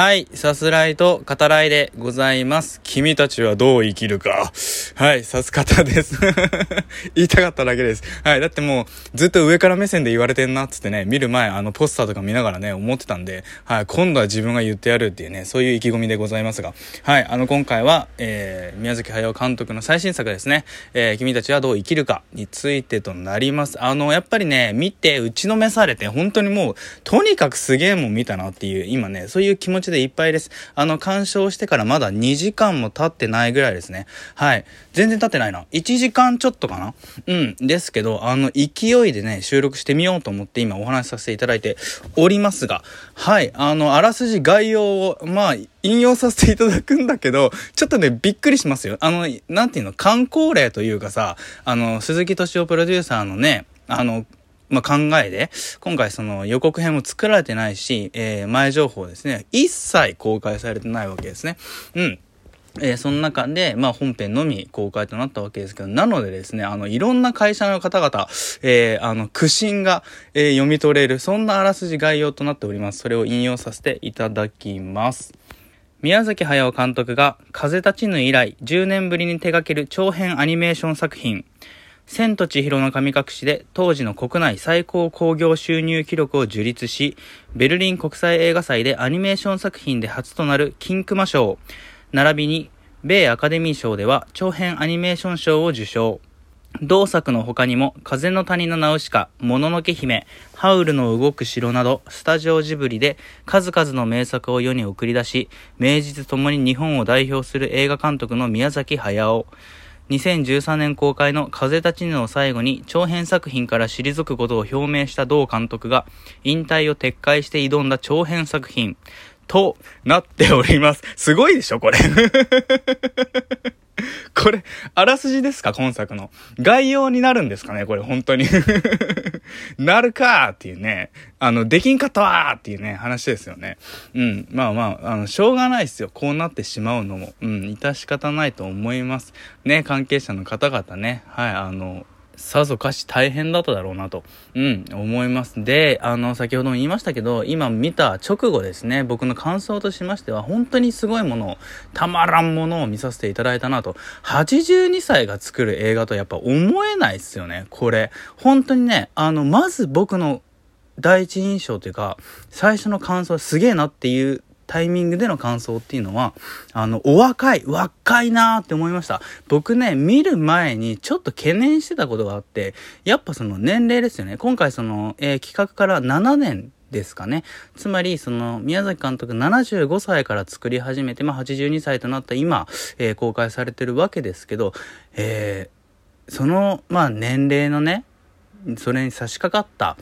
はい、さすらいと語らいでございます。君たちはどう生きるか。はい、さす方です。言いたかっただけです。はい、だってもう、ずっと上から目線で言われてんなっつってね、見る前、あの、ポスターとか見ながらね、思ってたんで、はい、今度は自分が言ってやるっていうね、そういう意気込みでございますが、はい、あの、今回は、えー、宮崎駿監督の最新作ですね、えー、君たちはどう生きるかについてとなります。あの、やっぱりね、見て、打ちのめされて、本当にもう、とにかくすげえもん見たなっていう、今ね、そういう気持ちちでいっぱいです。あの、鑑賞してからまだ2時間も経ってないぐらいですね。はい。全然経ってないな。1時間ちょっとかなうん。ですけど、あの、勢いでね、収録してみようと思って今お話しさせていただいておりますが、はい。あの、あらすじ概要を、まあ、引用させていただくんだけど、ちょっとね、びっくりしますよ。あの、なんていうの、観光例というかさ、あの、鈴木敏夫プロデューサーのね、あの、まあ、考えで、今回その予告編も作られてないし、えー、前情報ですね、一切公開されてないわけですね。うん。えー、その中で、まあ、本編のみ公開となったわけですけど、なのでですね、あの、いろんな会社の方々、えー、あの、苦心が、えー、読み取れる、そんなあらすじ概要となっております。それを引用させていただきます。宮崎駿監督が、風立ちぬ以来、10年ぶりに手掛ける長編アニメーション作品、千と千尋の神隠しで当時の国内最高興行収入記録を樹立し、ベルリン国際映画祭でアニメーション作品で初となる金熊賞、並びに米アカデミー賞では長編アニメーション賞を受賞。同作の他にも、風の谷のナウシカ、もののけ姫、ハウルの動く城など、スタジオジブリで数々の名作を世に送り出し、名実ともに日本を代表する映画監督の宮崎駿。2013年公開の風立ちぬを最後に長編作品から退くことを表明した同監督が引退を撤回して挑んだ長編作品となっております。すごいでしょこれ これ、あらすじですか今作の。概要になるんですかねこれ、本当に なるかーっていうね。あの、できんかったわーっていうね、話ですよね。うん。まあまあ、あの、しょうがないですよ。こうなってしまうのも。うん。致し方ないと思います。ね、関係者の方々ね。はい、あの、さぞかし大変だっただろうなと、うん、思います。で、あの、先ほども言いましたけど、今見た直後ですね、僕の感想としましては、本当にすごいものを、たまらんものを見させていただいたなと。82歳が作る映画とやっぱ思えないっすよね、これ。本当にね、あの、まず僕の第一印象というか、最初の感想すげえなっていうタイミングでの感想っていうのは、あの、お若い、若いなーって思いました。僕ね、見る前にちょっと懸念してたことがあって、やっぱその年齢ですよね。今回その、えー、企画から7年ですかね。つまり、その、宮崎監督75歳から作り始めて、まあ、82歳となった今、えー、公開されてるわけですけど、えー、その、まあ、年齢のね、それに差し掛かった、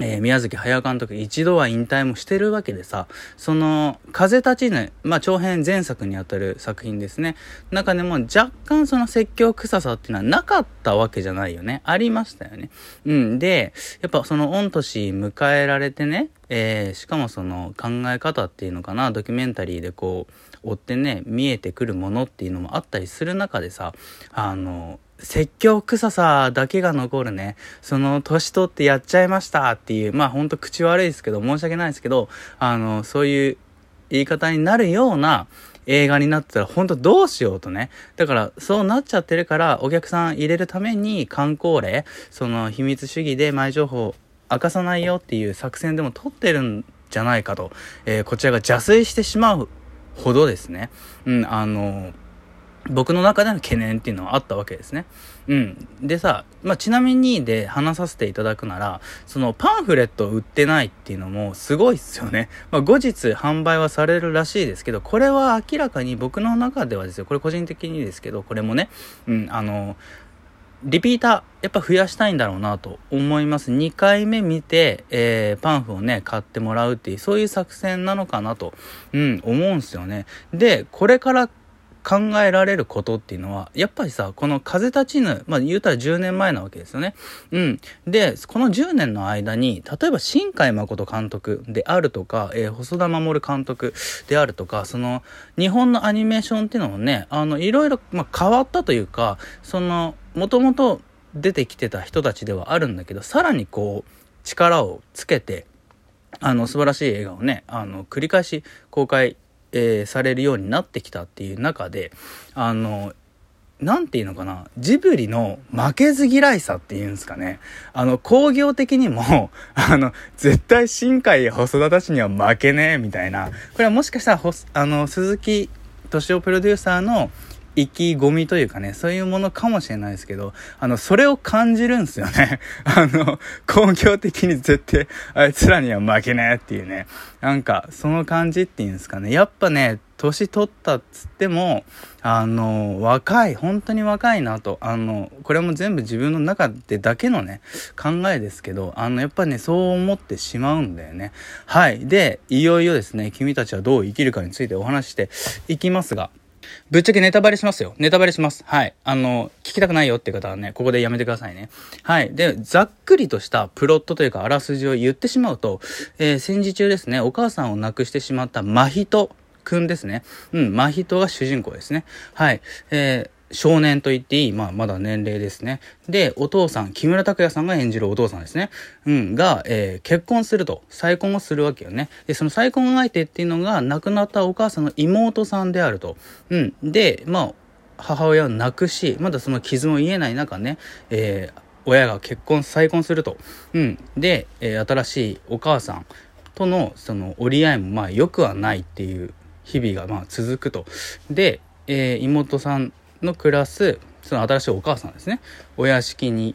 えー、宮崎駿監督一度は引退もしてるわけでさ、その、風立ちぬ、まあ、長編前作にあたる作品ですね。中でも若干その説教臭さっていうのはなかったわけじゃないよね。ありましたよね。うん。で、やっぱその御年迎えられてね、えー、しかもその考え方っていうのかな、ドキュメンタリーでこう、追ってね、見えてくるものっていうのもあったりする中でさ、あの、説教臭さだけが残るね。その、年取ってやっちゃいましたっていう、まあほんと口悪いですけど、申し訳ないですけど、あの、そういう言い方になるような映画になってたら本当どうしようとね。だからそうなっちゃってるからお客さん入れるために観光例、その秘密主義で前情報明かさないよっていう作戦でも取ってるんじゃないかと、えー、こちらが邪推してしまうほどですね。うん、あの僕の中での懸念っていうのはあったわけですね。うん。でさ、まあ、ちなみにで話させていただくなら、そのパンフレットを売ってないっていうのもすごいっすよね。まあ、後日販売はされるらしいですけど、これは明らかに僕の中ではですよ、これ個人的にですけど、これもね、うん、あの、リピーター、やっぱ増やしたいんだろうなと思います。2回目見て、えー、パンフをね、買ってもらうっていう、そういう作戦なのかなと、うん、思うんすよね。で、これから考えられることっていうのは、やっぱりさ、この風立ちぬ、まあ言うたら10年前なわけですよね。うん。で、この10年の間に、例えば新海誠監督であるとか、えー、細田守監督であるとか、その、日本のアニメーションっていうのもね、あの、いろいろ、まあ、変わったというか、その、もともと出てきてた人たちではあるんだけど、さらにこう、力をつけて、あの、素晴らしい映画をね、あの、繰り返し公開、えー、されるようになってきたっていう中で、あの、なんていうのかな、ジブリの負けず嫌いさっていうんですかね。あの、工業的にも、あの、絶対新海細田たちには負けねえ、みたいな。これはもしかしたら、あの、鈴木敏夫プロデューサーの、意気込みというかね、そういうものかもしれないですけど、あの、それを感じるんですよね。あの、工業的に絶対、あいつらには負けねえっていうね。なんか、その感じっていうんですかね。やっぱね、年取ったっつっても、あの、若い、本当に若いなと。あの、これも全部自分の中でだけのね、考えですけど、あの、やっぱね、そう思ってしまうんだよね。はい。で、いよいよですね、君たちはどう生きるかについてお話していきますが、ぶっちゃけネタバレしますよ。ネタバレします。はい。あの、聞きたくないよって方はね、ここでやめてくださいね。はい。で、ざっくりとしたプロットというか、あらすじを言ってしまうと、えー、戦時中ですね、お母さんを亡くしてしまった真人くんですね。うん、真人が主人公ですね。はい。えー少年と言っていい、まあ、まだ年齢ですね。で、お父さん、木村拓哉さんが演じるお父さんですね。うん、が、えー、結婚すると。再婚をするわけよね。で、その再婚相手っていうのが、亡くなったお母さんの妹さんであると。うん。で、まあ、母親を亡くし、まだその傷も癒えない中ね、えー、親が結婚、再婚すると。うん。で、えー、新しいお母さんとの、その、折り合いも、まあ、良くはないっていう日々が、まあ、続くと。で、えー、妹さんの暮らすその新しいお母さんですね。お屋敷に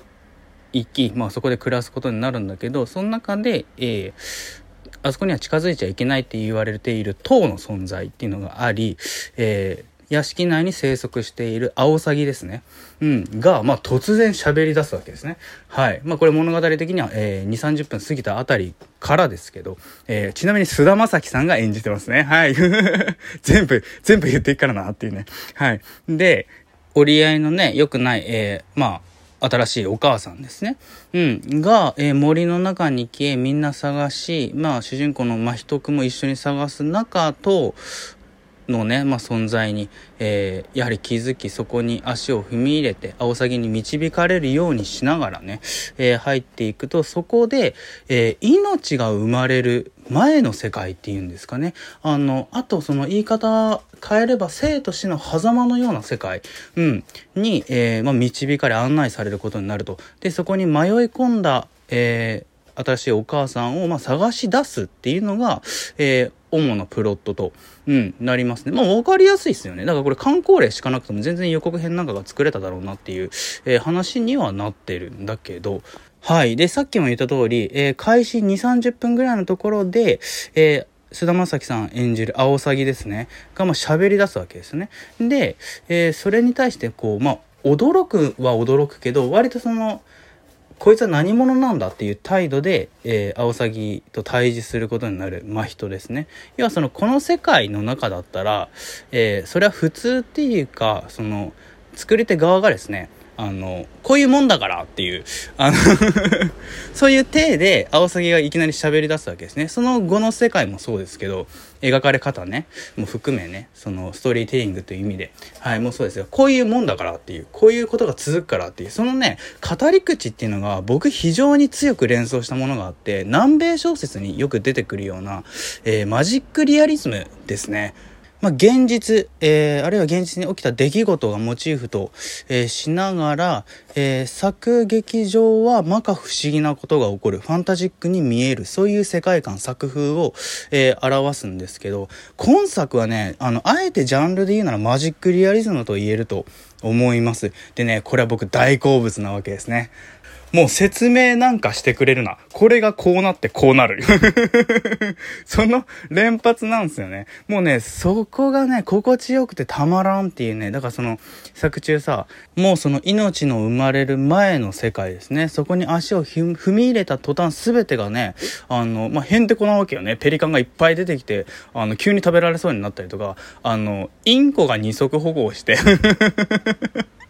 行き、まあ、そこで暮らすことになるんだけどその中で、えー、あそこには近づいちゃいけないって言われている塔の存在っていうのがあり、えー屋敷内に生息しているアオサギですね。うん。が、まあ、突然喋り出すわけですね。はい。まあ、これ物語的には、えー、2、30分過ぎたあたりからですけど、えー、ちなみに菅田将暉さんが演じてますね。はい。全部、全部言っていくからなっていうね。はい。で、折り合いのね、良くない、えー、まあ、新しいお母さんですね。うん。が、えー、森の中に消え、みんな探し、まあ、主人公の真人くも一緒に探す中と、のね、まあ、存在に、えー、やはり気づきそこに足を踏み入れてアオサギに導かれるようにしながらね、えー、入っていくとそこで、えー、命が生まれる前の世界っていうんですかね。あのあとその言い方変えれば生と死の狭間のような世界、うん、に、えまあ、導かれ案内されることになると。でそこに迷い込んだ、え新しいお母さんを、まあ、探し出すっていうのが、えー、主なプロットと、うん、なりますね。まあ、わかりやすいですよね。だからこれ観光例しかなくても全然予告編なんかが作れただろうなっていう、えー、話にはなってるんだけど、はい。で、さっきも言った通り、えー、開始2、30分ぐらいのところで、えー、菅田将暉さん演じるアオサギですね。が、まあ、喋り出すわけですね。で、えー、それに対して、こう、まあ、驚くは驚くけど、割とその、こいつは何者なんだっていう態度で、えー、アオサギと対峙することになる真人ですね。要はその、この世界の中だったら、えー、それは普通っていうか、その、作り手側がですね、あの、こういうもんだからっていう、あの そういう体で、アオサギがいきなり喋り出すわけですね。その後の世界もそうですけど、描かれ方ね、も含めね、そのストーリーテリングという意味で、はい、もうそうですよ。こういうもんだからっていう、こういうことが続くからっていう、そのね、語り口っていうのが僕非常に強く連想したものがあって、南米小説によく出てくるような、えー、マジックリアリズムですね。まあ、現実、えー、あるいは現実に起きた出来事がモチーフと、えー、しながら、えー、作劇上は摩訶不思議なことが起こる、ファンタジックに見える、そういう世界観、作風を、えー、表すんですけど、今作はね、あの、あえてジャンルで言うならマジックリアリズムと言えると思います。でね、これは僕大好物なわけですね。もう説明なんかしてくれるな。これがこうなってこうなる。その連発なんですよね。もうね、そこがね、心地よくてたまらんっていうね。だからその作中さ、もうその命の生まれる前の世界ですね。そこに足を踏み入れた途端全てがね、あの、まあ、へんてこなわけよね。ペリカンがいっぱい出てきて、あの、急に食べられそうになったりとか、あの、インコが二足歩行して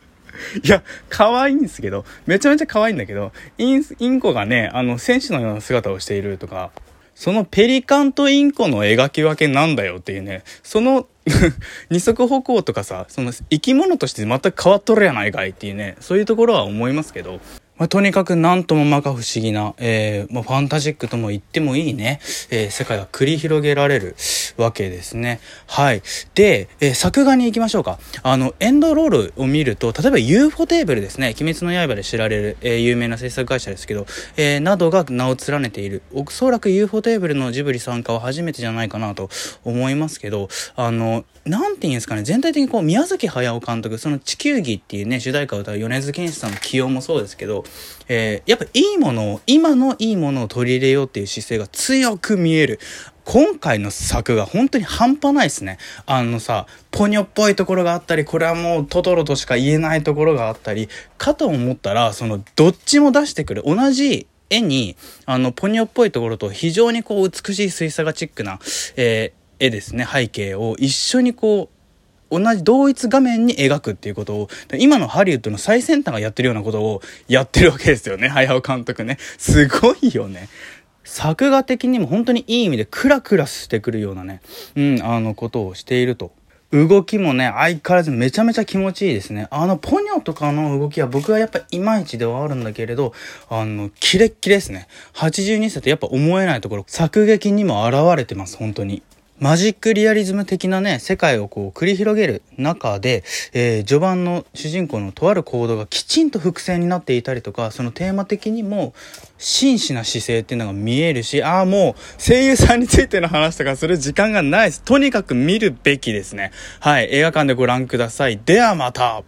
いや、可愛いんですけど、めちゃめちゃ可愛いんだけど、イン、インコがね、あの、戦士のような姿をしているとか、そのペリカンとインコの描き分けなんだよっていうね、その 二足歩行とかさ、その生き物として全く変わっとるやないかいっていうね、そういうところは思いますけど、まあ、とにかく何とも摩訶不思議な、えー、まあ、ファンタジックとも言ってもいいね、えー、世界が繰り広げられるわけですね。はい。で、えー、作画に行きましょうか。あの、エンドロールを見ると、例えば UFO テーブルですね、鬼滅の刃で知られる、え有名な制作会社ですけど、えなどが名を連ねている。おそらく UFO テーブルのジブリ参加は初めてじゃないかなと思いますけど、あの、なんて言うんですかね、全体的にこう、宮崎駿監督、その地球儀っていうね、主題歌を歌う米津玄師さんの起用もそうですけど、えー、やっぱいいものを、今のいいものを取り入れようっていう姿勢が強く見える。今回の作が本当に半端ないですね。あのさ、ポニョっぽいところがあったり、これはもうトトロとしか言えないところがあったり、かと思ったら、その、どっちも出してくる。同じ絵に、あの、ポニョっぽいところと非常にこう美しい水彩画チックな、えー、絵ですね、背景を一緒にこう、同じ同一画面に描くっていうことを、今のハリウッドの最先端がやってるようなことをやってるわけですよね。早尾監督ね。すごいよね。作画的にも本当にいい意味でクラクラしてくるようなね、うん、あのことをしていると。動きもね、相変わらずめちゃめちゃ気持ちいいですね。あの、ポニョとかの動きは僕はやっぱいまいちではあるんだけれど、あの、キレッキレですね。82歳とやっぱ思えないところ、作劇にも現れてます、本当に。マジックリアリズム的なね、世界をこう繰り広げる中で、えー、序盤の主人公のとある行動がきちんと伏線になっていたりとか、そのテーマ的にも真摯な姿勢っていうのが見えるし、ああ、もう声優さんについての話とかする時間がないです。とにかく見るべきですね。はい、映画館でご覧ください。ではまた